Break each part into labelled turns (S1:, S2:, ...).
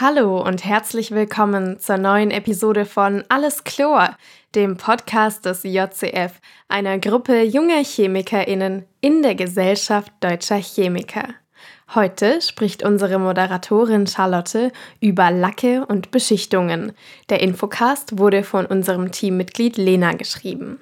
S1: Hallo und herzlich willkommen zur neuen Episode von Alles Chlor, dem Podcast des JCF, einer Gruppe junger ChemikerInnen in der Gesellschaft deutscher Chemiker. Heute spricht unsere Moderatorin Charlotte über Lacke und Beschichtungen. Der Infocast wurde von unserem Teammitglied Lena geschrieben.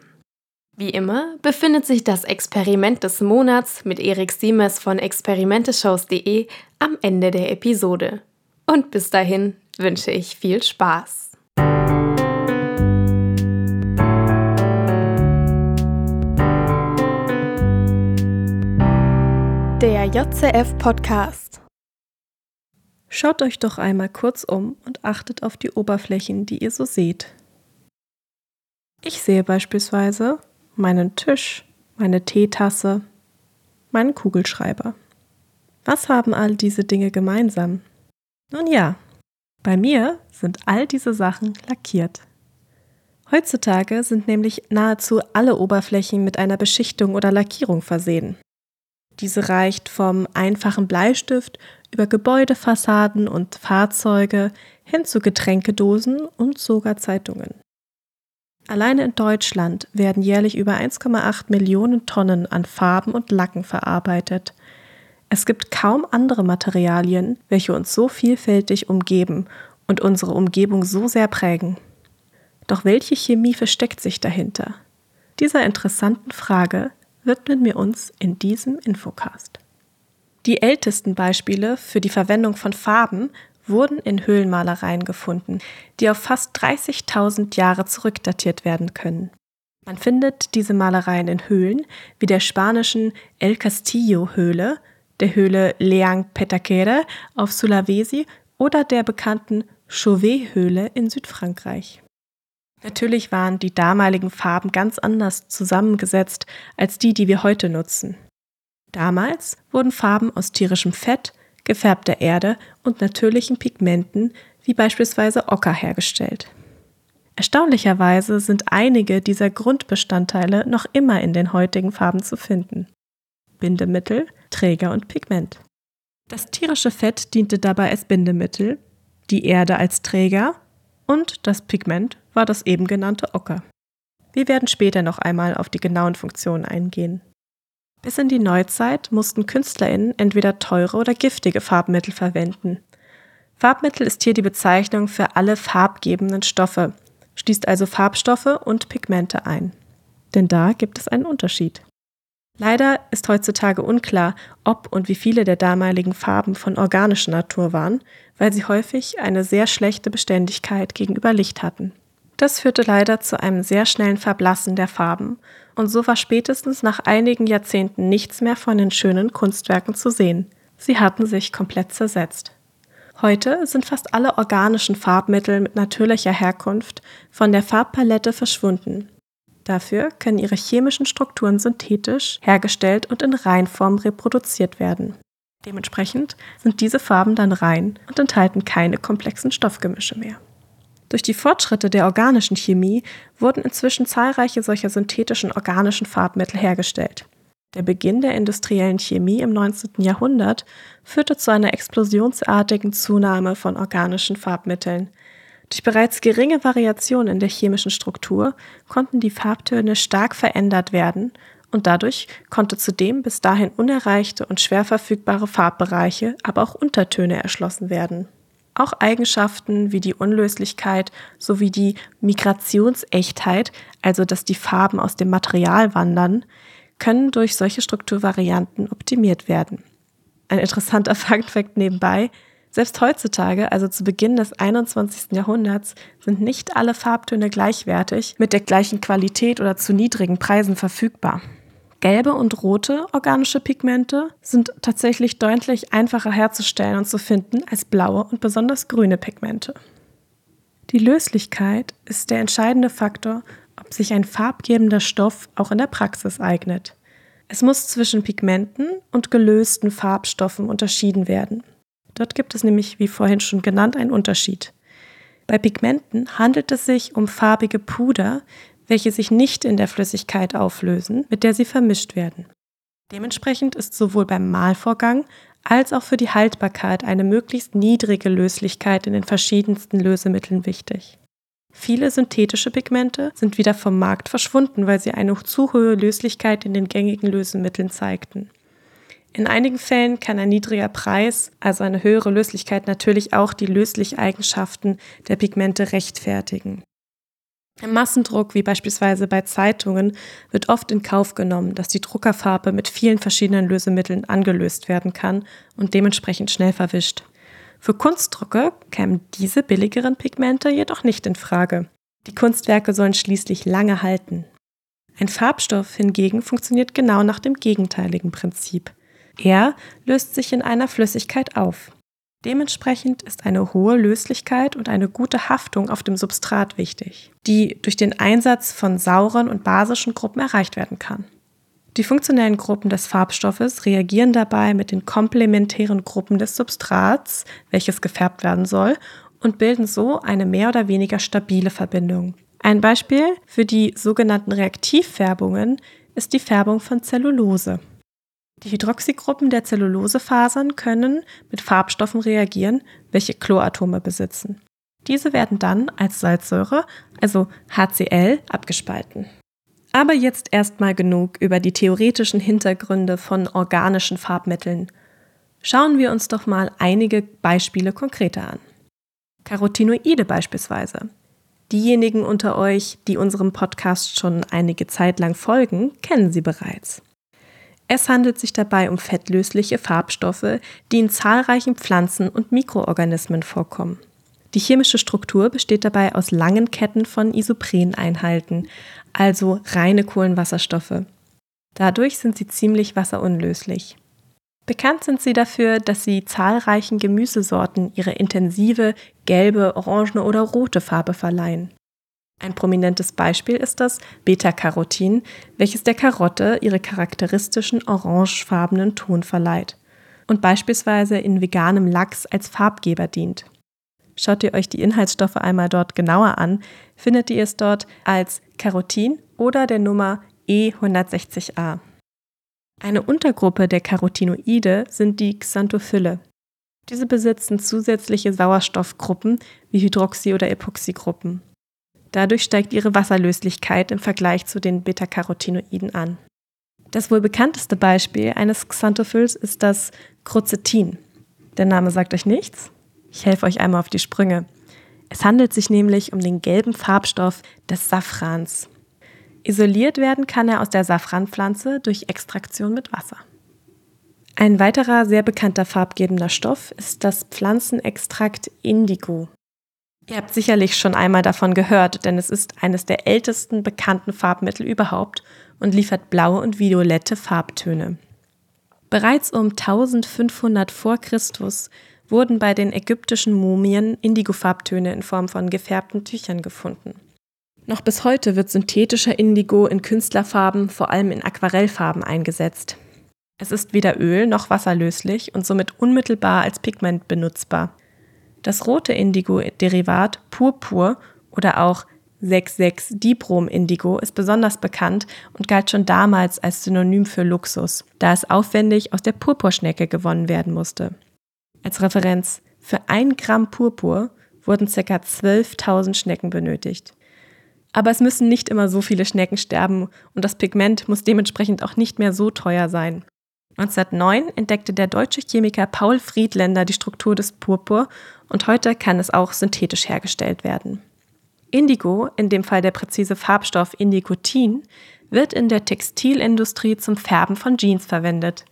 S1: Wie immer befindet sich das Experiment des Monats mit Erik Siemers von experimenteshows.de am Ende der Episode. Und bis dahin wünsche ich viel Spaß. Der JCF Podcast.
S2: Schaut euch doch einmal kurz um und achtet auf die Oberflächen, die ihr so seht. Ich sehe beispielsweise meinen Tisch, meine Teetasse, meinen Kugelschreiber. Was haben all diese Dinge gemeinsam? Nun ja, bei mir sind all diese Sachen lackiert. Heutzutage sind nämlich nahezu alle Oberflächen mit einer Beschichtung oder Lackierung versehen. Diese reicht vom einfachen Bleistift über Gebäudefassaden und Fahrzeuge hin zu Getränkedosen und sogar Zeitungen. Alleine in Deutschland werden jährlich über 1,8 Millionen Tonnen an Farben und Lacken verarbeitet – es gibt kaum andere Materialien, welche uns so vielfältig umgeben und unsere Umgebung so sehr prägen. Doch welche Chemie versteckt sich dahinter? Dieser interessanten Frage widmen wir uns in diesem Infocast. Die ältesten Beispiele für die Verwendung von Farben wurden in Höhlenmalereien gefunden, die auf fast 30.000 Jahre zurückdatiert werden können. Man findet diese Malereien in Höhlen wie der spanischen El Castillo Höhle der Höhle Leang Petakere auf Sulawesi oder der bekannten Chauvet-Höhle in Südfrankreich. Natürlich waren die damaligen Farben ganz anders zusammengesetzt als die, die wir heute nutzen. Damals wurden Farben aus tierischem Fett, gefärbter Erde und natürlichen Pigmenten wie beispielsweise Ocker hergestellt. Erstaunlicherweise sind einige dieser Grundbestandteile noch immer in den heutigen Farben zu finden. Bindemittel, Träger und Pigment. Das tierische Fett diente dabei als Bindemittel, die Erde als Träger und das Pigment war das eben genannte Ocker. Wir werden später noch einmal auf die genauen Funktionen eingehen. Bis in die Neuzeit mussten KünstlerInnen entweder teure oder giftige Farbmittel verwenden. Farbmittel ist hier die Bezeichnung für alle farbgebenden Stoffe, schließt also Farbstoffe und Pigmente ein. Denn da gibt es einen Unterschied. Leider ist heutzutage unklar, ob und wie viele der damaligen Farben von organischer Natur waren, weil sie häufig eine sehr schlechte Beständigkeit gegenüber Licht hatten. Das führte leider zu einem sehr schnellen Verblassen der Farben, und so war spätestens nach einigen Jahrzehnten nichts mehr von den schönen Kunstwerken zu sehen. Sie hatten sich komplett zersetzt. Heute sind fast alle organischen Farbmittel mit natürlicher Herkunft von der Farbpalette verschwunden Dafür können ihre chemischen Strukturen synthetisch hergestellt und in Reinform reproduziert werden. Dementsprechend sind diese Farben dann rein und enthalten keine komplexen Stoffgemische mehr. Durch die Fortschritte der organischen Chemie wurden inzwischen zahlreiche solcher synthetischen organischen Farbmittel hergestellt. Der Beginn der industriellen Chemie im 19. Jahrhundert führte zu einer explosionsartigen Zunahme von organischen Farbmitteln, durch bereits geringe Variationen in der chemischen Struktur konnten die Farbtöne stark verändert werden und dadurch konnte zudem bis dahin unerreichte und schwer verfügbare Farbbereiche, aber auch Untertöne erschlossen werden. Auch Eigenschaften wie die Unlöslichkeit sowie die Migrationsechtheit, also dass die Farben aus dem Material wandern, können durch solche Strukturvarianten optimiert werden. Ein interessanter Fakt nebenbei, selbst heutzutage, also zu Beginn des 21. Jahrhunderts, sind nicht alle Farbtöne gleichwertig, mit der gleichen Qualität oder zu niedrigen Preisen verfügbar. Gelbe und rote organische Pigmente sind tatsächlich deutlich einfacher herzustellen und zu finden als blaue und besonders grüne Pigmente. Die Löslichkeit ist der entscheidende Faktor, ob sich ein farbgebender Stoff auch in der Praxis eignet. Es muss zwischen Pigmenten und gelösten Farbstoffen unterschieden werden. Dort gibt es nämlich, wie vorhin schon genannt, einen Unterschied. Bei Pigmenten handelt es sich um farbige Puder, welche sich nicht in der Flüssigkeit auflösen, mit der sie vermischt werden. Dementsprechend ist sowohl beim Malvorgang als auch für die Haltbarkeit eine möglichst niedrige Löslichkeit in den verschiedensten Lösemitteln wichtig. Viele synthetische Pigmente sind wieder vom Markt verschwunden, weil sie eine zu hohe Löslichkeit in den gängigen Lösemitteln zeigten. In einigen Fällen kann ein niedriger Preis, also eine höhere Löslichkeit, natürlich auch die Löslicheigenschaften der Pigmente rechtfertigen. Im Massendruck, wie beispielsweise bei Zeitungen, wird oft in Kauf genommen, dass die Druckerfarbe mit vielen verschiedenen Lösemitteln angelöst werden kann und dementsprechend schnell verwischt. Für Kunstdrucke kämen diese billigeren Pigmente jedoch nicht in Frage. Die Kunstwerke sollen schließlich lange halten. Ein Farbstoff hingegen funktioniert genau nach dem gegenteiligen Prinzip. Er löst sich in einer Flüssigkeit auf. Dementsprechend ist eine hohe Löslichkeit und eine gute Haftung auf dem Substrat wichtig, die durch den Einsatz von sauren und basischen Gruppen erreicht werden kann. Die funktionellen Gruppen des Farbstoffes reagieren dabei mit den komplementären Gruppen des Substrats, welches gefärbt werden soll, und bilden so eine mehr oder weniger stabile Verbindung. Ein Beispiel für die sogenannten Reaktivfärbungen ist die Färbung von Zellulose. Die Hydroxygruppen der Zellulosefasern können mit Farbstoffen reagieren, welche Chloratome besitzen. Diese werden dann als Salzsäure, also HCl, abgespalten. Aber jetzt erstmal genug über die theoretischen Hintergründe von organischen Farbmitteln. Schauen wir uns doch mal einige Beispiele konkreter an. Carotinoide beispielsweise. Diejenigen unter euch, die unserem Podcast schon einige Zeit lang folgen, kennen sie bereits. Es handelt sich dabei um fettlösliche Farbstoffe, die in zahlreichen Pflanzen und Mikroorganismen vorkommen. Die chemische Struktur besteht dabei aus langen Ketten von Isopreneinheiten, also reine Kohlenwasserstoffe. Dadurch sind sie ziemlich wasserunlöslich. Bekannt sind sie dafür, dass sie zahlreichen Gemüsesorten ihre intensive gelbe, orangene oder rote Farbe verleihen. Ein prominentes Beispiel ist das Beta-Carotin, welches der Karotte ihre charakteristischen orangefarbenen Ton verleiht und beispielsweise in veganem Lachs als Farbgeber dient. Schaut ihr euch die Inhaltsstoffe einmal dort genauer an, findet ihr es dort als Carotin oder der Nummer E160a. Eine Untergruppe der Carotinoide sind die Xanthophylle. Diese besitzen zusätzliche Sauerstoffgruppen wie Hydroxy- oder Epoxygruppen. Dadurch steigt ihre Wasserlöslichkeit im Vergleich zu den Beta-Carotinoiden an. Das wohl bekannteste Beispiel eines Xanthophyls ist das Crocetin. Der Name sagt euch nichts? Ich helfe euch einmal auf die Sprünge. Es handelt sich nämlich um den gelben Farbstoff des Safrans. Isoliert werden kann er aus der Safranpflanze durch Extraktion mit Wasser. Ein weiterer sehr bekannter farbgebender Stoff ist das Pflanzenextrakt Indigo. Ihr habt sicherlich schon einmal davon gehört, denn es ist eines der ältesten bekannten Farbmittel überhaupt und liefert blaue und violette Farbtöne. Bereits um 1500 vor Christus wurden bei den ägyptischen Mumien Indigofarbtöne in Form von gefärbten Tüchern gefunden. Noch bis heute wird synthetischer Indigo in Künstlerfarben, vor allem in Aquarellfarben, eingesetzt. Es ist weder Öl noch wasserlöslich und somit unmittelbar als Pigment benutzbar. Das rote Indigo-Derivat Purpur oder auch 6,6-Dibrom-Indigo ist besonders bekannt und galt schon damals als Synonym für Luxus, da es aufwendig aus der Purpurschnecke gewonnen werden musste. Als Referenz, für ein Gramm Purpur wurden ca. 12.000 Schnecken benötigt. Aber es müssen nicht immer so viele Schnecken sterben und das Pigment muss dementsprechend auch nicht mehr so teuer sein. 1909 entdeckte der deutsche Chemiker Paul Friedländer die Struktur des Purpur und heute kann es auch synthetisch hergestellt werden. Indigo, in dem Fall der präzise Farbstoff Indigotin, wird in der Textilindustrie zum Färben von Jeans verwendet.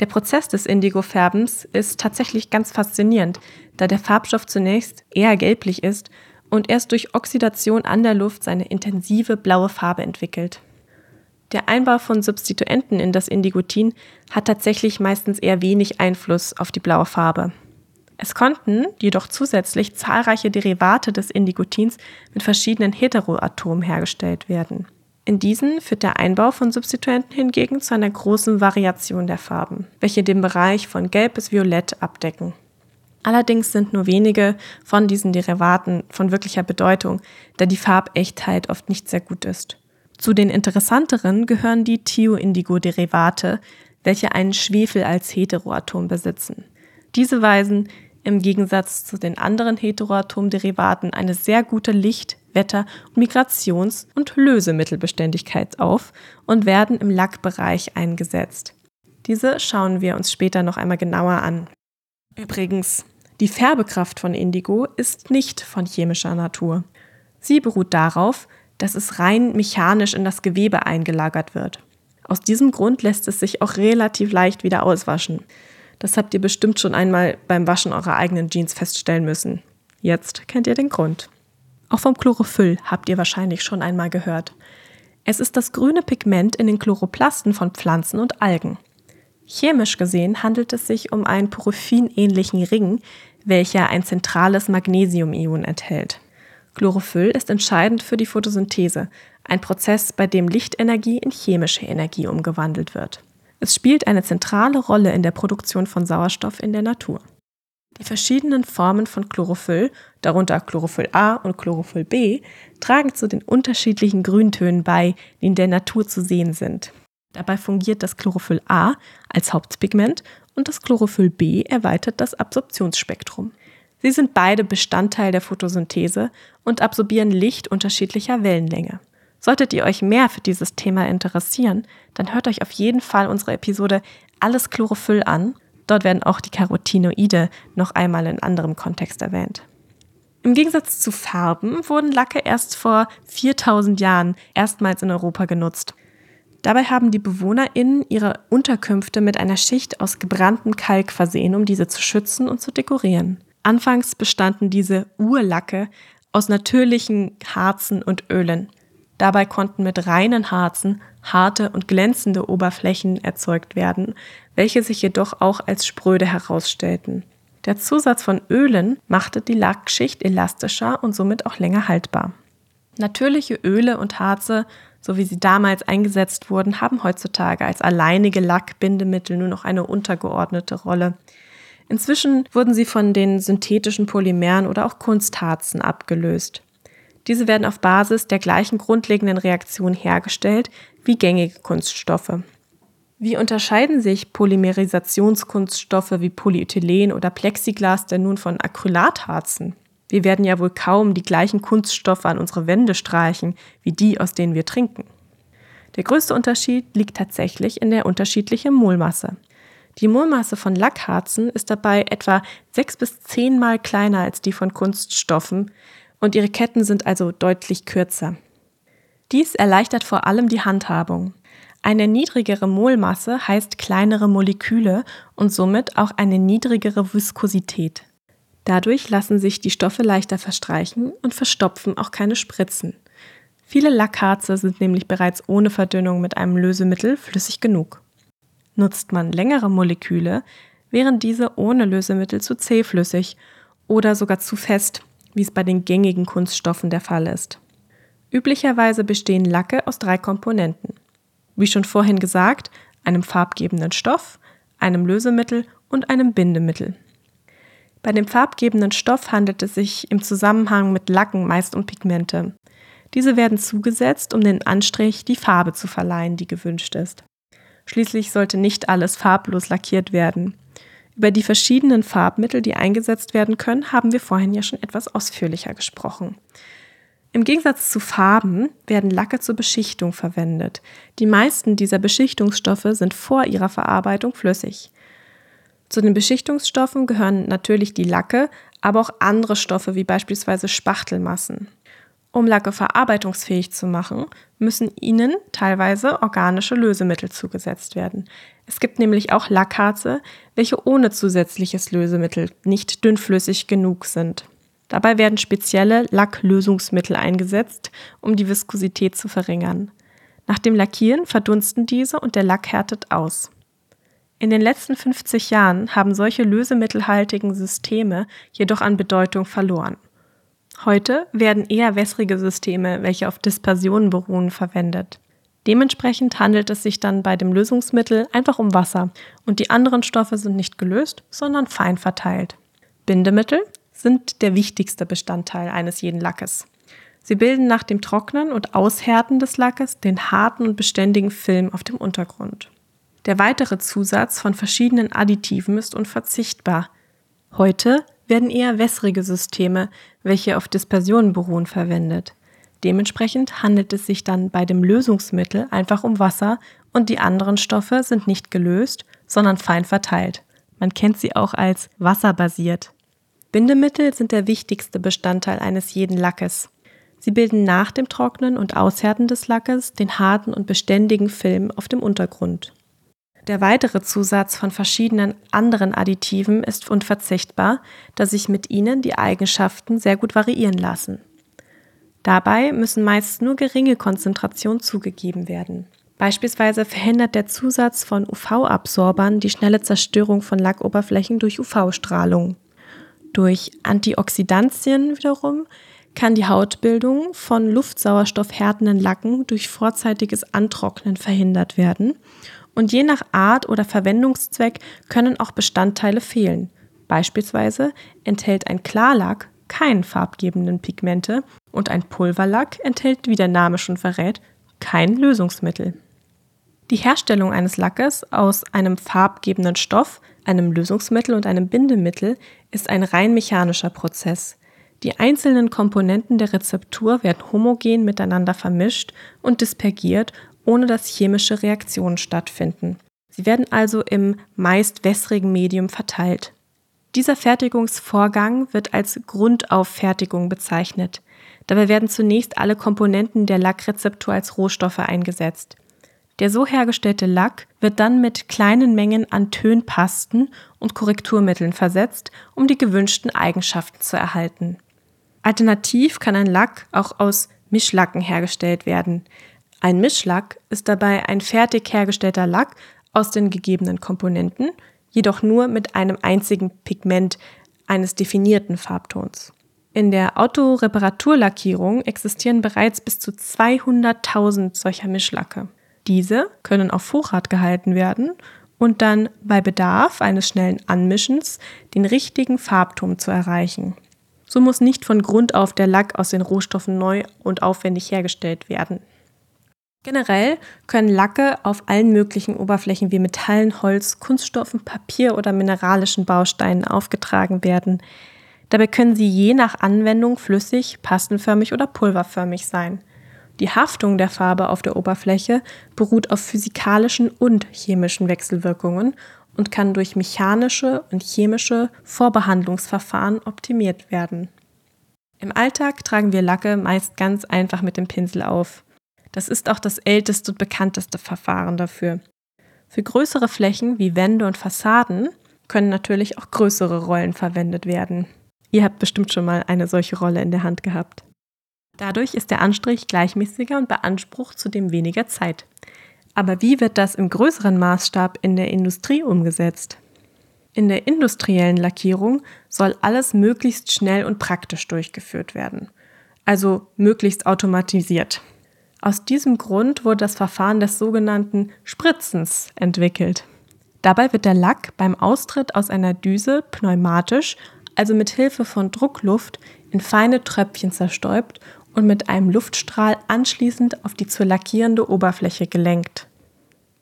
S2: Der Prozess des Indigo-Färbens ist tatsächlich ganz faszinierend, da der Farbstoff zunächst eher gelblich ist und erst durch Oxidation an der Luft seine intensive blaue Farbe entwickelt. Der Einbau von Substituenten in das Indigotin hat tatsächlich meistens eher wenig Einfluss auf die blaue Farbe. Es konnten jedoch zusätzlich zahlreiche Derivate des Indigotins mit verschiedenen Heteroatomen hergestellt werden. In diesen führt der Einbau von Substituenten hingegen zu einer großen Variation der Farben, welche den Bereich von Gelb bis Violett abdecken. Allerdings sind nur wenige von diesen Derivaten von wirklicher Bedeutung, da die Farbechtheit oft nicht sehr gut ist. Zu den interessanteren gehören die Thioindigo-Derivate, welche einen Schwefel als Heteroatom besitzen. Diese weisen im Gegensatz zu den anderen Heteroatomderivaten eine sehr gute Licht-, Wetter- Migrations- und Lösemittelbeständigkeit auf und werden im Lackbereich eingesetzt. Diese schauen wir uns später noch einmal genauer an. Übrigens, die Färbekraft von Indigo ist nicht von chemischer Natur. Sie beruht darauf, dass es rein mechanisch in das Gewebe eingelagert wird. Aus diesem Grund lässt es sich auch relativ leicht wieder auswaschen. Das habt ihr bestimmt schon einmal beim Waschen eurer eigenen Jeans feststellen müssen. Jetzt kennt ihr den Grund. Auch vom Chlorophyll habt ihr wahrscheinlich schon einmal gehört. Es ist das grüne Pigment in den Chloroplasten von Pflanzen und Algen. Chemisch gesehen handelt es sich um einen Porphyrin-ähnlichen Ring, welcher ein zentrales Magnesiumion enthält. Chlorophyll ist entscheidend für die Photosynthese, ein Prozess, bei dem Lichtenergie in chemische Energie umgewandelt wird. Es spielt eine zentrale Rolle in der Produktion von Sauerstoff in der Natur. Die verschiedenen Formen von Chlorophyll, darunter Chlorophyll A und Chlorophyll B, tragen zu den unterschiedlichen Grüntönen bei, die in der Natur zu sehen sind. Dabei fungiert das Chlorophyll A als Hauptpigment und das Chlorophyll B erweitert das Absorptionsspektrum. Sie sind beide Bestandteil der Photosynthese und absorbieren Licht unterschiedlicher Wellenlänge. Solltet ihr euch mehr für dieses Thema interessieren, dann hört euch auf jeden Fall unsere Episode Alles Chlorophyll an. Dort werden auch die Carotinoide noch einmal in anderem Kontext erwähnt. Im Gegensatz zu Farben wurden Lacke erst vor 4000 Jahren erstmals in Europa genutzt. Dabei haben die BewohnerInnen ihre Unterkünfte mit einer Schicht aus gebranntem Kalk versehen, um diese zu schützen und zu dekorieren. Anfangs bestanden diese Urlacke aus natürlichen Harzen und Ölen. Dabei konnten mit reinen Harzen harte und glänzende Oberflächen erzeugt werden, welche sich jedoch auch als spröde herausstellten. Der Zusatz von Ölen machte die Lackschicht elastischer und somit auch länger haltbar. Natürliche Öle und Harze, so wie sie damals eingesetzt wurden, haben heutzutage als alleinige Lackbindemittel nur noch eine untergeordnete Rolle. Inzwischen wurden sie von den synthetischen Polymeren oder auch Kunstharzen abgelöst. Diese werden auf Basis der gleichen grundlegenden Reaktion hergestellt wie gängige Kunststoffe. Wie unterscheiden sich Polymerisationskunststoffe wie Polyethylen oder Plexiglas denn nun von Acrylatharzen? Wir werden ja wohl kaum die gleichen Kunststoffe an unsere Wände streichen, wie die, aus denen wir trinken. Der größte Unterschied liegt tatsächlich in der unterschiedlichen Molmasse. Die Molmasse von Lackharzen ist dabei etwa sechs bis zehnmal kleiner als die von Kunststoffen, und ihre Ketten sind also deutlich kürzer. Dies erleichtert vor allem die Handhabung. Eine niedrigere Molmasse heißt kleinere Moleküle und somit auch eine niedrigere Viskosität. Dadurch lassen sich die Stoffe leichter verstreichen und verstopfen auch keine Spritzen. Viele Lackharze sind nämlich bereits ohne Verdünnung mit einem Lösemittel flüssig genug. Nutzt man längere Moleküle, wären diese ohne Lösemittel zu zähflüssig oder sogar zu fest, wie es bei den gängigen Kunststoffen der Fall ist. Üblicherweise bestehen Lacke aus drei Komponenten. Wie schon vorhin gesagt, einem farbgebenden Stoff, einem Lösemittel und einem Bindemittel. Bei dem farbgebenden Stoff handelt es sich im Zusammenhang mit Lacken meist um Pigmente. Diese werden zugesetzt, um den Anstrich die Farbe zu verleihen, die gewünscht ist. Schließlich sollte nicht alles farblos lackiert werden. Über die verschiedenen Farbmittel, die eingesetzt werden können, haben wir vorhin ja schon etwas ausführlicher gesprochen. Im Gegensatz zu Farben werden Lacke zur Beschichtung verwendet. Die meisten dieser Beschichtungsstoffe sind vor ihrer Verarbeitung flüssig. Zu den Beschichtungsstoffen gehören natürlich die Lacke, aber auch andere Stoffe wie beispielsweise Spachtelmassen. Um Lacke verarbeitungsfähig zu machen, müssen ihnen teilweise organische Lösemittel zugesetzt werden. Es gibt nämlich auch Lackharze, welche ohne zusätzliches Lösemittel nicht dünnflüssig genug sind. Dabei werden spezielle Lacklösungsmittel eingesetzt, um die Viskosität zu verringern. Nach dem Lackieren verdunsten diese und der Lack härtet aus. In den letzten 50 Jahren haben solche lösemittelhaltigen Systeme jedoch an Bedeutung verloren. Heute werden eher wässrige Systeme, welche auf Dispersionen beruhen, verwendet. Dementsprechend handelt es sich dann bei dem Lösungsmittel einfach um Wasser und die anderen Stoffe sind nicht gelöst, sondern fein verteilt. Bindemittel sind der wichtigste Bestandteil eines jeden Lackes. Sie bilden nach dem Trocknen und Aushärten des Lackes den harten und beständigen Film auf dem Untergrund. Der weitere Zusatz von verschiedenen Additiven ist unverzichtbar. Heute werden eher wässrige Systeme, welche auf Dispersionen beruhen, verwendet. Dementsprechend handelt es sich dann bei dem Lösungsmittel einfach um Wasser und die anderen Stoffe sind nicht gelöst, sondern fein verteilt. Man kennt sie auch als wasserbasiert. Bindemittel sind der wichtigste Bestandteil eines jeden Lackes. Sie bilden nach dem Trocknen und Aushärten des Lackes den harten und beständigen Film auf dem Untergrund. Der weitere Zusatz von verschiedenen anderen Additiven ist unverzichtbar, da sich mit ihnen die Eigenschaften sehr gut variieren lassen. Dabei müssen meist nur geringe Konzentrationen zugegeben werden. Beispielsweise verhindert der Zusatz von UV-Absorbern die schnelle Zerstörung von Lackoberflächen durch UV-Strahlung. Durch Antioxidantien wiederum kann die Hautbildung von luftsauerstoffhärtenden Lacken durch vorzeitiges Antrocknen verhindert werden und je nach Art oder Verwendungszweck können auch Bestandteile fehlen. Beispielsweise enthält ein Klarlack keinen farbgebenden Pigmente und ein Pulverlack enthält, wie der Name schon verrät, kein Lösungsmittel. Die Herstellung eines Lackes aus einem farbgebenden Stoff, einem Lösungsmittel und einem Bindemittel ist ein rein mechanischer Prozess. Die einzelnen Komponenten der Rezeptur werden homogen miteinander vermischt und dispergiert, ohne dass chemische Reaktionen stattfinden. Sie werden also im meist wässrigen Medium verteilt. Dieser Fertigungsvorgang wird als Grundauffertigung bezeichnet. Dabei werden zunächst alle Komponenten der Lackrezeptur als Rohstoffe eingesetzt. Der so hergestellte Lack wird dann mit kleinen Mengen an Tönpasten und Korrekturmitteln versetzt, um die gewünschten Eigenschaften zu erhalten. Alternativ kann ein Lack auch aus Mischlacken hergestellt werden. Ein Mischlack ist dabei ein fertig hergestellter Lack aus den gegebenen Komponenten, jedoch nur mit einem einzigen Pigment eines definierten Farbtons. In der Autoreparaturlackierung existieren bereits bis zu 200.000 solcher Mischlacke. Diese können auf Vorrat gehalten werden und dann bei Bedarf eines schnellen Anmischens den richtigen Farbton zu erreichen. So muss nicht von Grund auf der Lack aus den Rohstoffen neu und aufwendig hergestellt werden. Generell können Lacke auf allen möglichen Oberflächen wie Metallen, Holz, Kunststoffen, Papier oder mineralischen Bausteinen aufgetragen werden. Dabei können sie je nach Anwendung flüssig, pastenförmig oder pulverförmig sein. Die Haftung der Farbe auf der Oberfläche beruht auf physikalischen und chemischen Wechselwirkungen und kann durch mechanische und chemische Vorbehandlungsverfahren optimiert werden. Im Alltag tragen wir Lacke meist ganz einfach mit dem Pinsel auf. Das ist auch das älteste und bekannteste Verfahren dafür. Für größere Flächen wie Wände und Fassaden können natürlich auch größere Rollen verwendet werden. Ihr habt bestimmt schon mal eine solche Rolle in der Hand gehabt. Dadurch ist der Anstrich gleichmäßiger und beansprucht zudem weniger Zeit. Aber wie wird das im größeren Maßstab in der Industrie umgesetzt? In der industriellen Lackierung soll alles möglichst schnell und praktisch durchgeführt werden, also möglichst automatisiert. Aus diesem Grund wurde das Verfahren des sogenannten Spritzens entwickelt. Dabei wird der Lack beim Austritt aus einer Düse pneumatisch, also mit Hilfe von Druckluft, in feine Tröpfchen zerstäubt und mit einem Luftstrahl anschließend auf die zu lackierende Oberfläche gelenkt.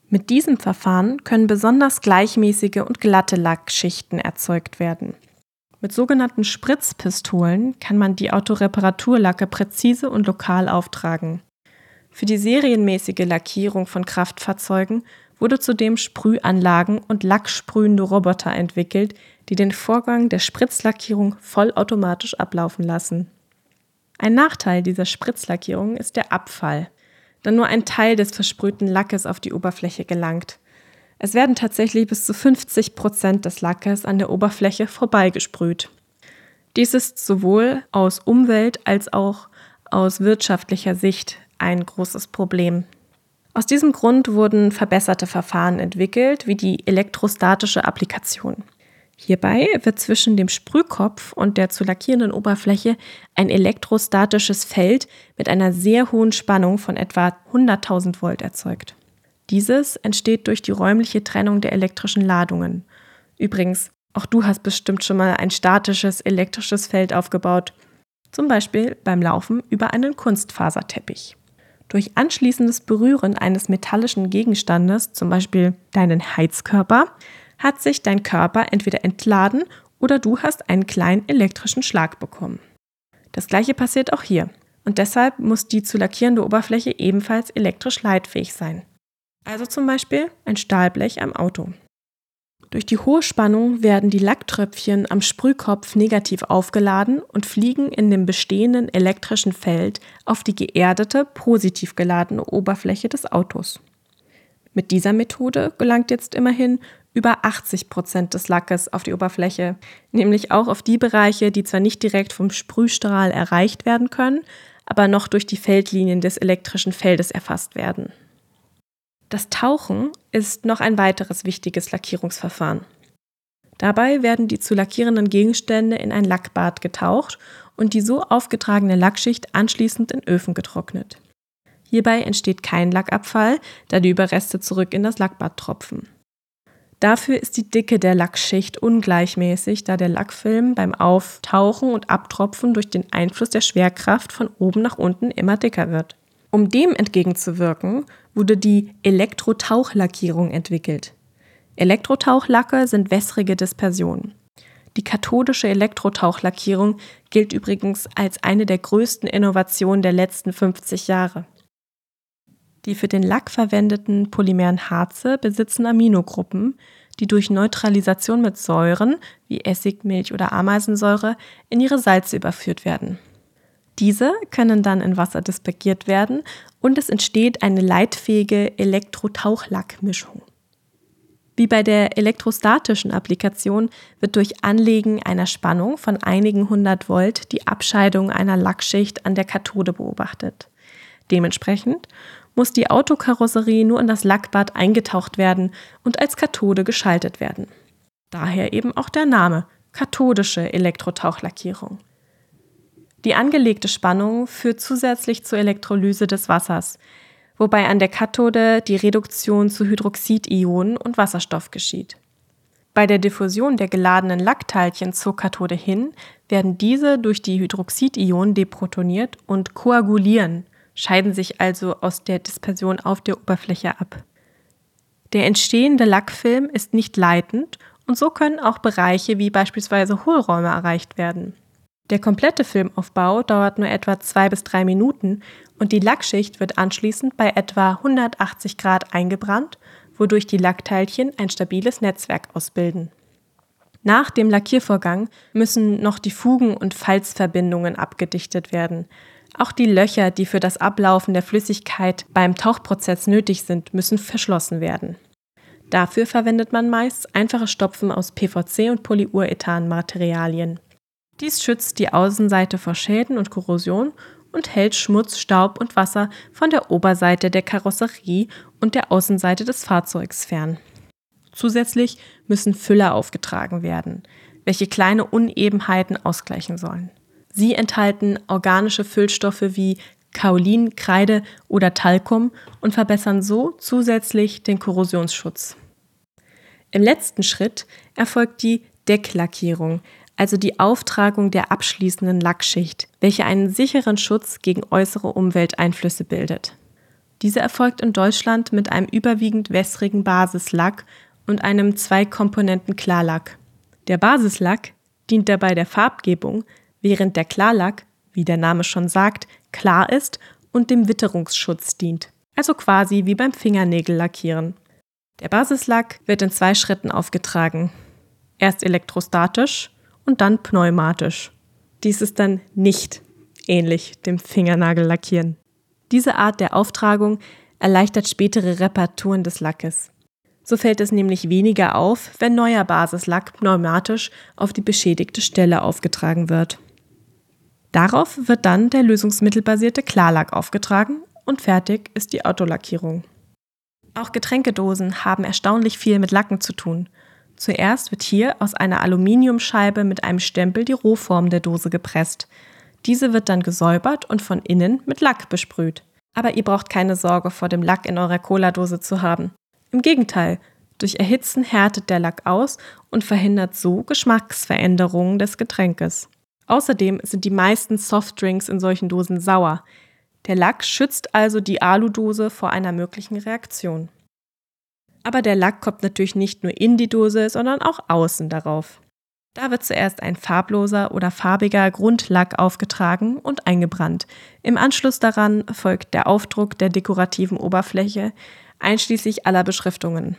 S2: Mit diesem Verfahren können besonders gleichmäßige und glatte Lackschichten erzeugt werden. Mit sogenannten Spritzpistolen kann man die Autoreparaturlacke präzise und lokal auftragen. Für die serienmäßige Lackierung von Kraftfahrzeugen wurde zudem Sprühanlagen und lacksprühende Roboter entwickelt, die den Vorgang der Spritzlackierung vollautomatisch ablaufen lassen. Ein Nachteil dieser Spritzlackierung ist der Abfall, da nur ein Teil des versprühten Lackes auf die Oberfläche gelangt. Es werden tatsächlich bis zu 50 Prozent des Lackes an der Oberfläche vorbeigesprüht. Dies ist sowohl aus Umwelt- als auch aus wirtschaftlicher Sicht ein großes Problem. Aus diesem Grund wurden verbesserte Verfahren entwickelt, wie die elektrostatische Applikation. Hierbei wird zwischen dem Sprühkopf und der zu lackierenden Oberfläche ein elektrostatisches Feld mit einer sehr hohen Spannung von etwa 100.000 Volt erzeugt. Dieses entsteht durch die räumliche Trennung der elektrischen Ladungen. Übrigens, auch du hast bestimmt schon mal ein statisches elektrisches Feld aufgebaut, zum Beispiel beim Laufen über einen Kunstfaserteppich. Durch anschließendes Berühren eines metallischen Gegenstandes, zum Beispiel deinen Heizkörper, hat sich dein Körper entweder entladen oder du hast einen kleinen elektrischen Schlag bekommen. Das gleiche passiert auch hier und deshalb muss die zu lackierende Oberfläche ebenfalls elektrisch leitfähig sein. Also zum Beispiel ein Stahlblech am Auto. Durch die hohe Spannung werden die Lacktröpfchen am Sprühkopf negativ aufgeladen und fliegen in dem bestehenden elektrischen Feld auf die geerdete, positiv geladene Oberfläche des Autos. Mit dieser Methode gelangt jetzt immerhin über 80 Prozent des Lackes auf die Oberfläche, nämlich auch auf die Bereiche, die zwar nicht direkt vom Sprühstrahl erreicht werden können, aber noch durch die Feldlinien des elektrischen Feldes erfasst werden. Das Tauchen ist noch ein weiteres wichtiges Lackierungsverfahren. Dabei werden die zu lackierenden Gegenstände in ein Lackbad getaucht und die so aufgetragene Lackschicht anschließend in Öfen getrocknet. Hierbei entsteht kein Lackabfall, da die Überreste zurück in das Lackbad tropfen. Dafür ist die Dicke der Lackschicht ungleichmäßig, da der Lackfilm beim Auftauchen und Abtropfen durch den Einfluss der Schwerkraft von oben nach unten immer dicker wird. Um dem entgegenzuwirken, wurde die Elektrotauchlackierung entwickelt. Elektrotauchlacke sind wässrige Dispersionen. Die kathodische Elektrotauchlackierung gilt übrigens als eine der größten Innovationen der letzten 50 Jahre. Die für den Lack verwendeten polymeren Harze besitzen Aminogruppen, die durch Neutralisation mit Säuren wie Essig, Milch oder Ameisensäure in ihre Salze überführt werden. Diese können dann in Wasser dispergiert werden und es entsteht eine leitfähige Elektrotauchlackmischung. Wie bei der elektrostatischen Applikation wird durch Anlegen einer Spannung von einigen hundert Volt die Abscheidung einer Lackschicht an der Kathode beobachtet. Dementsprechend muss die Autokarosserie nur in das Lackbad eingetaucht werden und als Kathode geschaltet werden. Daher eben auch der Name kathodische Elektrotauchlackierung. Die angelegte Spannung führt zusätzlich zur Elektrolyse des Wassers, wobei an der Kathode die Reduktion zu Hydroxidionen und Wasserstoff geschieht. Bei der Diffusion der geladenen Lackteilchen zur Kathode hin werden diese durch die Hydroxidionen deprotoniert und koagulieren – scheiden sich also aus der Dispersion auf der Oberfläche ab. Der entstehende Lackfilm ist nicht leitend und so können auch Bereiche wie beispielsweise Hohlräume erreicht werden. Der komplette Filmaufbau dauert nur etwa zwei bis drei Minuten und die Lackschicht wird anschließend bei etwa 180 Grad eingebrannt, wodurch die Lackteilchen ein stabiles Netzwerk ausbilden. Nach dem Lackiervorgang müssen noch die Fugen und Falzverbindungen abgedichtet werden, auch die Löcher, die für das Ablaufen der Flüssigkeit beim Tauchprozess nötig sind, müssen verschlossen werden. Dafür verwendet man meist einfache Stopfen aus PVC und Polyurethan-Materialien. Dies schützt die Außenseite vor Schäden und Korrosion und hält Schmutz, Staub und Wasser von der Oberseite der Karosserie und der Außenseite des Fahrzeugs fern. Zusätzlich müssen Füller aufgetragen werden, welche kleine Unebenheiten ausgleichen sollen. Sie enthalten organische Füllstoffe wie Kaolin, Kreide oder Talkum und verbessern so zusätzlich den Korrosionsschutz. Im letzten Schritt erfolgt die Decklackierung, also die Auftragung der abschließenden Lackschicht, welche einen sicheren Schutz gegen äußere Umwelteinflüsse bildet. Diese erfolgt in Deutschland mit einem überwiegend wässrigen Basislack und einem Zwei-Komponenten-Klarlack. Der Basislack dient dabei der Farbgebung, während der Klarlack, wie der Name schon sagt, klar ist und dem Witterungsschutz dient, also quasi wie beim Fingernägellackieren. Der Basislack wird in zwei Schritten aufgetragen. Erst elektrostatisch und dann pneumatisch. Dies ist dann nicht ähnlich dem Fingernagellackieren. Diese Art der Auftragung erleichtert spätere Reparaturen des Lackes. So fällt es nämlich weniger auf, wenn neuer Basislack pneumatisch auf die beschädigte Stelle aufgetragen wird. Darauf wird dann der lösungsmittelbasierte Klarlack aufgetragen und fertig ist die Autolackierung. Auch Getränkedosen haben erstaunlich viel mit Lacken zu tun. Zuerst wird hier aus einer Aluminiumscheibe mit einem Stempel die Rohform der Dose gepresst. Diese wird dann gesäubert und von innen mit Lack besprüht. Aber ihr braucht keine Sorge vor dem Lack in eurer Cola-Dose zu haben. Im Gegenteil, durch Erhitzen härtet der Lack aus und verhindert so Geschmacksveränderungen des Getränkes. Außerdem sind die meisten Softdrinks in solchen Dosen sauer. Der Lack schützt also die Aludose vor einer möglichen Reaktion. Aber der Lack kommt natürlich nicht nur in die Dose, sondern auch außen darauf. Da wird zuerst ein farbloser oder farbiger Grundlack aufgetragen und eingebrannt. Im Anschluss daran folgt der Aufdruck der dekorativen Oberfläche, einschließlich aller Beschriftungen.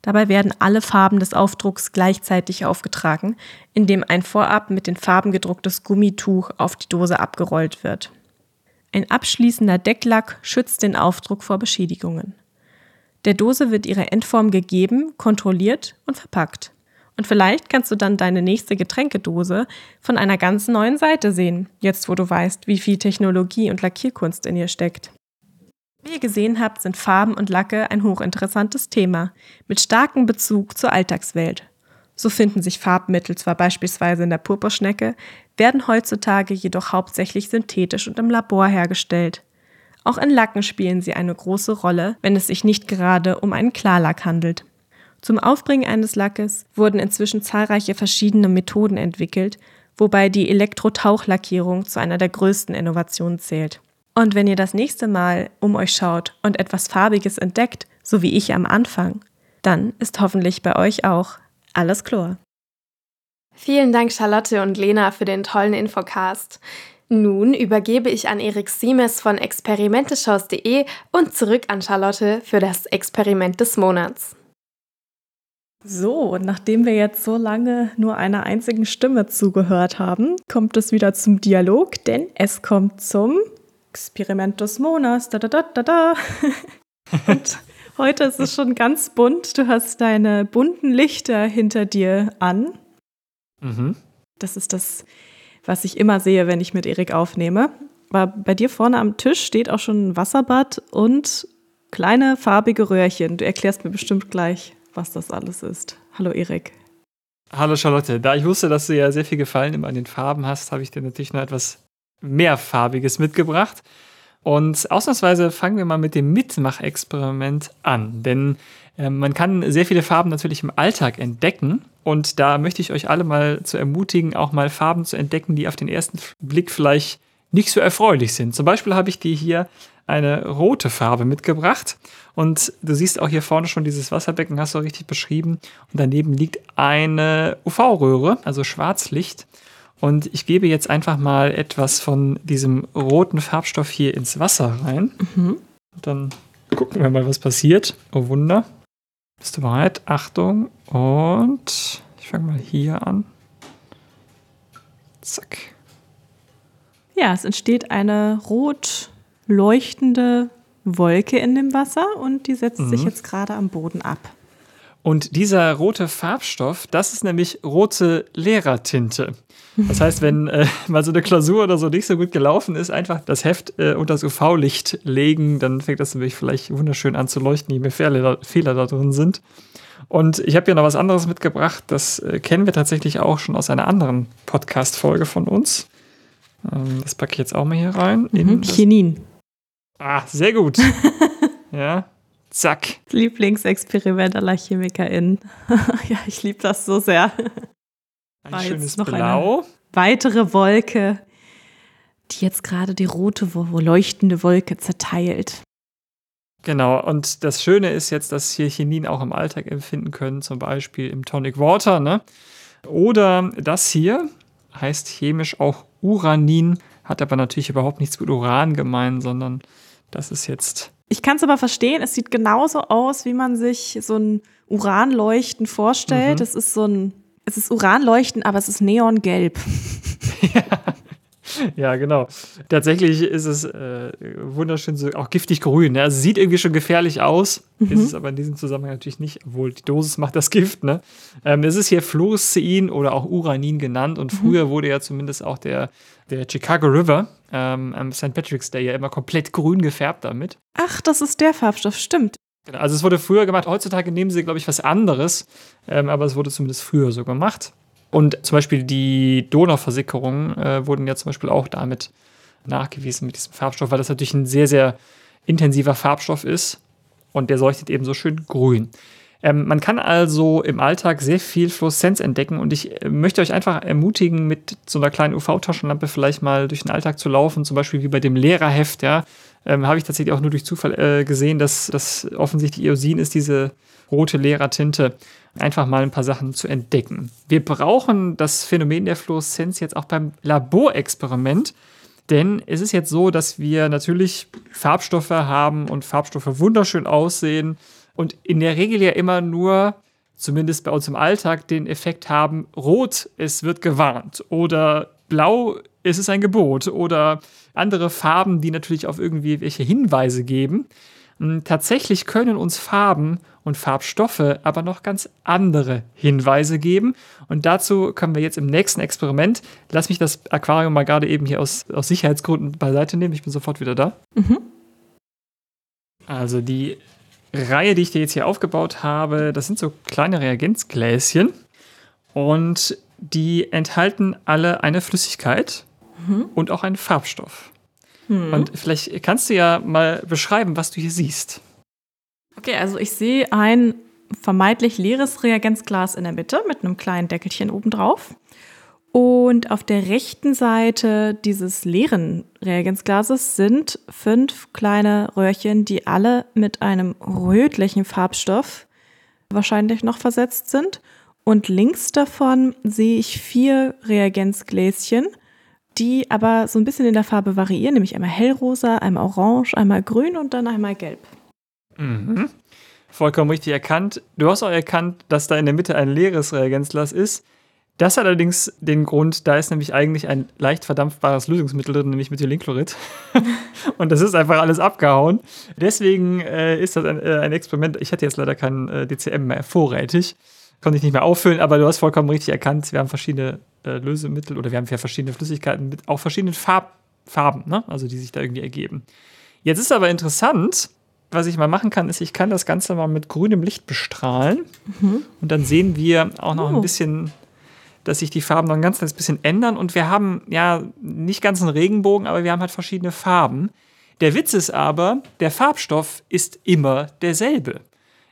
S2: Dabei werden alle Farben des Aufdrucks gleichzeitig aufgetragen, indem ein vorab mit den Farben gedrucktes Gummituch auf die Dose abgerollt wird. Ein abschließender Decklack schützt den Aufdruck vor Beschädigungen. Der Dose wird ihre Endform gegeben, kontrolliert und verpackt. Und vielleicht kannst du dann deine nächste Getränkedose von einer ganz neuen Seite sehen, jetzt wo du weißt, wie viel Technologie und Lackierkunst in ihr steckt. Wie ihr gesehen habt, sind Farben und Lacke ein hochinteressantes Thema, mit starkem Bezug zur Alltagswelt. So finden sich Farbmittel zwar beispielsweise in der Purpurschnecke, werden heutzutage jedoch hauptsächlich synthetisch und im Labor hergestellt. Auch in Lacken spielen sie eine große Rolle, wenn es sich nicht gerade um einen Klarlack handelt. Zum Aufbringen eines Lackes wurden inzwischen zahlreiche verschiedene Methoden entwickelt, wobei die Elektrotauchlackierung zu einer der größten Innovationen zählt. Und wenn ihr das nächste Mal um euch schaut und etwas Farbiges entdeckt, so wie ich am Anfang, dann ist hoffentlich bei euch auch alles Chlor.
S1: Vielen Dank, Charlotte und Lena, für den tollen Infocast. Nun übergebe ich an Erik Siemes von experimenteshows.de und zurück an Charlotte für das Experiment des Monats.
S2: So, und nachdem wir jetzt so lange nur einer einzigen Stimme zugehört haben, kommt es wieder zum Dialog, denn es kommt zum Experiment des Monats. Da, da, da, da, da. und heute ist es schon ganz bunt. Du hast deine bunten Lichter hinter dir an. Mhm. Das ist das, was ich immer sehe, wenn ich mit Erik aufnehme. Aber bei dir vorne am Tisch steht auch schon ein Wasserbad und kleine farbige Röhrchen. Du erklärst mir bestimmt gleich, was das alles ist. Hallo Erik.
S3: Hallo Charlotte. Da ich wusste, dass du ja sehr viel Gefallen immer an den Farben hast, habe ich dir natürlich noch etwas mehrfarbiges mitgebracht. Und ausnahmsweise fangen wir mal mit dem Mitmachexperiment an. Denn äh, man kann sehr viele Farben natürlich im Alltag entdecken. Und da möchte ich euch alle mal zu ermutigen, auch mal Farben zu entdecken, die auf den ersten Blick vielleicht nicht so erfreulich sind. Zum Beispiel habe ich dir hier eine rote Farbe mitgebracht. Und du siehst auch hier vorne schon dieses Wasserbecken, hast du richtig beschrieben. Und daneben liegt eine UV-Röhre, also Schwarzlicht. Und ich gebe jetzt einfach mal etwas von diesem roten Farbstoff hier ins Wasser rein. Mhm. Und dann gucken wir mal, was passiert. Oh Wunder. Bist du bereit? Achtung. Und ich fange mal hier an. Zack.
S2: Ja, es entsteht eine rot leuchtende Wolke in dem Wasser und die setzt mhm. sich jetzt gerade am Boden ab.
S3: Und dieser rote Farbstoff, das ist nämlich rote Lehrertinte. Das heißt, wenn äh, mal so eine Klausur oder so nicht so gut gelaufen ist, einfach das Heft äh, unter das UV-Licht legen, dann fängt das nämlich vielleicht wunderschön an zu leuchten, je mehr Fehler, Fehler da drin sind. Und ich habe hier noch was anderes mitgebracht, das äh, kennen wir tatsächlich auch schon aus einer anderen Podcast-Folge von uns. Ähm, das packe ich jetzt auch mal hier rein.
S2: Mhm, Chinin.
S3: Ah, sehr gut. ja, zack.
S2: Lieblingsexperiment aller ChemikerInnen. ja, ich liebe das so sehr.
S3: Ein War schönes noch Blau. Eine
S2: weitere Wolke, die jetzt gerade die rote, leuchtende Wolke zerteilt.
S3: Genau, und das Schöne ist jetzt, dass hier Chinin auch im Alltag empfinden können, zum Beispiel im Tonic Water. Ne? Oder das hier heißt chemisch auch Uranin, hat aber natürlich überhaupt nichts mit Uran gemeint, sondern das ist jetzt.
S2: Ich kann es aber verstehen, es sieht genauso aus, wie man sich so ein Uranleuchten vorstellt. Es mhm. ist so ein, es ist Uranleuchten, aber es ist neongelb.
S3: ja. Ja, genau. Tatsächlich ist es äh, wunderschön, so auch giftig grün. Ne? Also sieht irgendwie schon gefährlich aus, mhm. ist es aber in diesem Zusammenhang natürlich nicht, obwohl die Dosis macht das Gift. Ne? Ähm, es ist hier Fluorescein oder auch Uranin genannt und mhm. früher wurde ja zumindest auch der, der Chicago River ähm, am St. Patrick's Day ja immer komplett grün gefärbt damit.
S2: Ach, das ist der Farbstoff, stimmt.
S3: Genau, also es wurde früher gemacht, heutzutage nehmen sie, glaube ich, was anderes, ähm, aber es wurde zumindest früher so gemacht. Und zum Beispiel die Donauversickerungen äh, wurden ja zum Beispiel auch damit nachgewiesen mit diesem Farbstoff, weil das natürlich ein sehr, sehr intensiver Farbstoff ist und der leuchtet eben so schön grün. Ähm, man kann also im Alltag sehr viel Fluoreszenz entdecken und ich äh, möchte euch einfach ermutigen, mit so einer kleinen UV-Taschenlampe vielleicht mal durch den Alltag zu laufen, zum Beispiel wie bei dem Lehrerheft, ja. Ähm, Habe ich tatsächlich auch nur durch Zufall äh, gesehen, dass das offensichtlich Eosin ist, diese rote Lehrertinte. Einfach mal ein paar Sachen zu entdecken. Wir brauchen das Phänomen der Fluoreszenz jetzt auch beim Laborexperiment. Denn es ist jetzt so, dass wir natürlich Farbstoffe haben und Farbstoffe wunderschön aussehen und in der Regel ja immer nur, zumindest bei uns im Alltag, den Effekt haben, rot, es wird gewarnt oder blau, es ist ein Gebot oder andere Farben, die natürlich auf irgendwie welche Hinweise geben. Hm, tatsächlich können uns Farben und Farbstoffe aber noch ganz andere Hinweise geben. Und dazu kommen wir jetzt im nächsten Experiment. Lass mich das Aquarium mal gerade eben hier aus, aus Sicherheitsgründen beiseite nehmen. Ich bin sofort wieder da. Mhm. Also die Reihe, die ich dir jetzt hier aufgebaut habe, das sind so kleine Reagenzgläschen. Und die enthalten alle eine Flüssigkeit mhm. und auch einen Farbstoff. Mhm. Und vielleicht kannst du ja mal beschreiben, was du hier siehst.
S2: Okay, also ich sehe ein vermeintlich leeres Reagenzglas in der Mitte mit einem kleinen Deckelchen obendrauf. Und auf der rechten Seite dieses leeren Reagenzglases sind fünf kleine Röhrchen, die alle mit einem rötlichen Farbstoff wahrscheinlich noch versetzt sind. Und links davon sehe ich vier Reagenzgläschen, die aber so ein bisschen in der Farbe variieren, nämlich einmal hellrosa, einmal orange, einmal grün und dann einmal gelb.
S3: Mhm. Vollkommen richtig erkannt. Du hast auch erkannt, dass da in der Mitte ein leeres Reagenzglas ist. Das hat allerdings den Grund, da ist nämlich eigentlich ein leicht verdampfbares Lösungsmittel drin, nämlich Methylenchlorid. und das ist einfach alles abgehauen. Deswegen äh, ist das ein, äh, ein, Experiment. Ich hatte jetzt leider kein äh, DCM mehr vorrätig. Konnte ich nicht mehr auffüllen, aber du hast vollkommen richtig erkannt. Wir haben verschiedene äh, Lösemittel oder wir haben ja verschiedene Flüssigkeiten mit auch verschiedenen Farb Farben, ne? also die sich da irgendwie ergeben. Jetzt ist aber interessant, was ich mal machen kann, ist, ich kann das Ganze mal mit grünem Licht bestrahlen. Mhm. Und dann sehen wir auch noch oh. ein bisschen, dass sich die Farben noch ein ganz kleines bisschen ändern. Und wir haben ja nicht ganz einen Regenbogen, aber wir haben halt verschiedene Farben. Der Witz ist aber, der Farbstoff ist immer derselbe.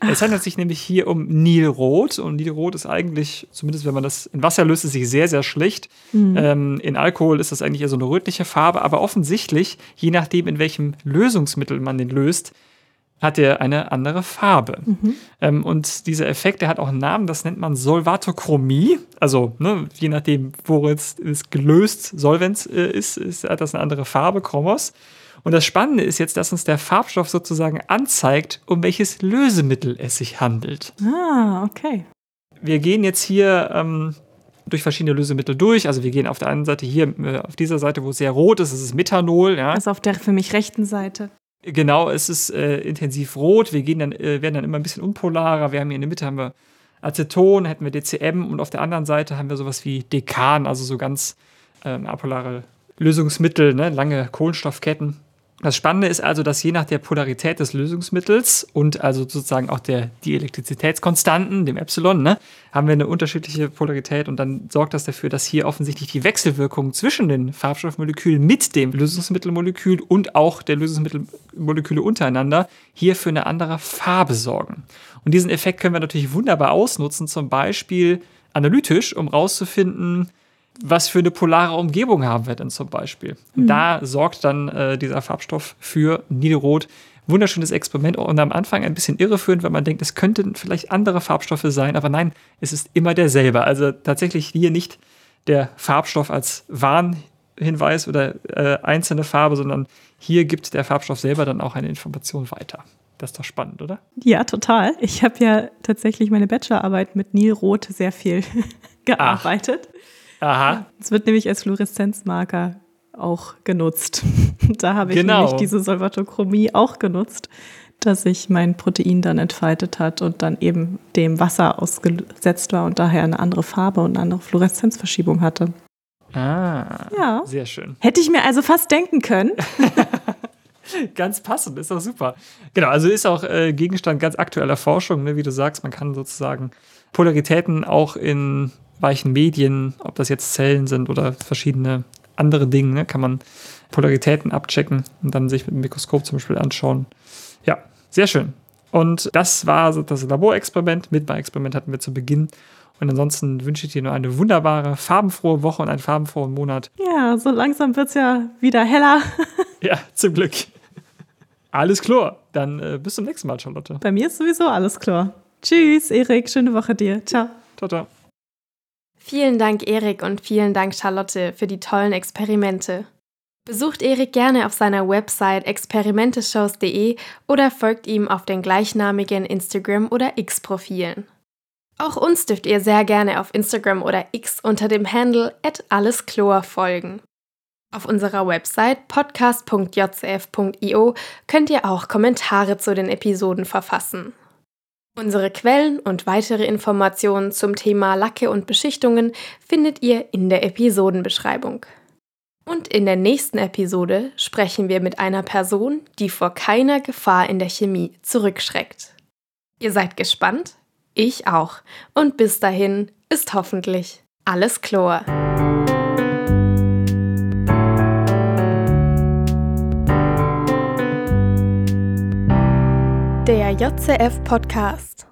S3: Es handelt sich nämlich hier um Nilrot und Nilrot ist eigentlich, zumindest wenn man das in Wasser löst, ist sich sehr, sehr schlicht. Mhm. Ähm, in Alkohol ist das eigentlich eher so eine rötliche Farbe, aber offensichtlich, je nachdem, in welchem Lösungsmittel man den löst, hat er eine andere Farbe. Mhm. Ähm, und dieser Effekt, der hat auch einen Namen, das nennt man Solvatochromie. Also, ne, je nachdem, wo es gelöst Solvenz äh, ist, ist, hat das eine andere Farbe, Chromos. Und das Spannende ist jetzt, dass uns der Farbstoff sozusagen anzeigt, um welches Lösemittel es sich handelt.
S2: Ah, okay.
S3: Wir gehen jetzt hier ähm, durch verschiedene Lösemittel durch. Also wir gehen auf der einen Seite hier, äh, auf dieser Seite, wo es sehr rot ist, das ist Methanol. Ja.
S2: Also auf der für mich rechten Seite.
S3: Genau, es ist äh, intensiv rot. Wir gehen dann, äh, werden dann immer ein bisschen unpolarer. Wir haben hier in der Mitte haben wir Aceton, hätten wir DCM und auf der anderen Seite haben wir sowas wie Dekan, also so ganz ähm, apolare Lösungsmittel, ne? lange Kohlenstoffketten. Das Spannende ist also, dass je nach der Polarität des Lösungsmittels und also sozusagen auch der Dielektrizitätskonstanten, dem Epsilon, ne, haben wir eine unterschiedliche Polarität und dann sorgt das dafür, dass hier offensichtlich die Wechselwirkung zwischen den Farbstoffmolekülen mit dem Lösungsmittelmolekül und auch der Lösungsmittelmoleküle untereinander hier für eine andere Farbe sorgen. Und diesen Effekt können wir natürlich wunderbar ausnutzen, zum Beispiel analytisch, um rauszufinden, was für eine polare Umgebung haben wir denn zum Beispiel? Mhm. Da sorgt dann äh, dieser Farbstoff für Niederrot. Wunderschönes Experiment und am Anfang ein bisschen irreführend, weil man denkt, es könnten vielleicht andere Farbstoffe sein, aber nein, es ist immer derselbe. Also tatsächlich hier nicht der Farbstoff als Warnhinweis oder äh, einzelne Farbe, sondern hier gibt der Farbstoff selber dann auch eine Information weiter. Das ist doch spannend, oder?
S2: Ja, total. Ich habe ja tatsächlich meine Bachelorarbeit mit Nilrot sehr viel gearbeitet.
S3: Aha.
S2: Es wird nämlich als Fluoreszenzmarker auch genutzt. da habe ich genau. nämlich diese Solvatochromie auch genutzt, dass sich mein Protein dann entfaltet hat und dann eben dem Wasser ausgesetzt war und daher eine andere Farbe und eine andere Fluoreszenzverschiebung hatte.
S3: Ah, ja. sehr schön.
S2: Hätte ich mir also fast denken können.
S3: ganz passend, ist doch super. Genau, also ist auch äh, Gegenstand ganz aktueller Forschung, ne, wie du sagst, man kann sozusagen Polaritäten auch in weichen Medien, ob das jetzt Zellen sind oder verschiedene andere Dinge, ne, kann man Polaritäten abchecken und dann sich mit dem Mikroskop zum Beispiel anschauen. Ja, sehr schön. Und das war das Laborexperiment. Mitmachexperiment hatten wir zu Beginn. Und ansonsten wünsche ich dir nur eine wunderbare, farbenfrohe Woche und einen farbenfrohen Monat.
S2: Ja, so langsam wird es ja wieder heller.
S3: ja, zum Glück. Alles klar. Dann äh, bis zum nächsten Mal, Charlotte.
S2: Bei mir ist sowieso alles klar. Tschüss, Erik. Schöne Woche dir. Ciao.
S3: Ciao, ciao.
S1: Vielen Dank, Erik, und vielen Dank, Charlotte, für die tollen Experimente. Besucht Erik gerne auf seiner Website experimenteshows.de oder folgt ihm auf den gleichnamigen Instagram- oder X-Profilen. Auch uns dürft ihr sehr gerne auf Instagram oder X unter dem Handle @alleschlor folgen. Auf unserer Website podcast.jcf.io könnt ihr auch Kommentare zu den Episoden verfassen. Unsere Quellen und weitere Informationen zum Thema Lacke und Beschichtungen findet ihr in der Episodenbeschreibung. Und in der nächsten Episode sprechen wir mit einer Person, die vor keiner Gefahr in der Chemie zurückschreckt. Ihr seid gespannt? Ich auch. Und bis dahin ist hoffentlich alles Chlor. Der JCF Podcast.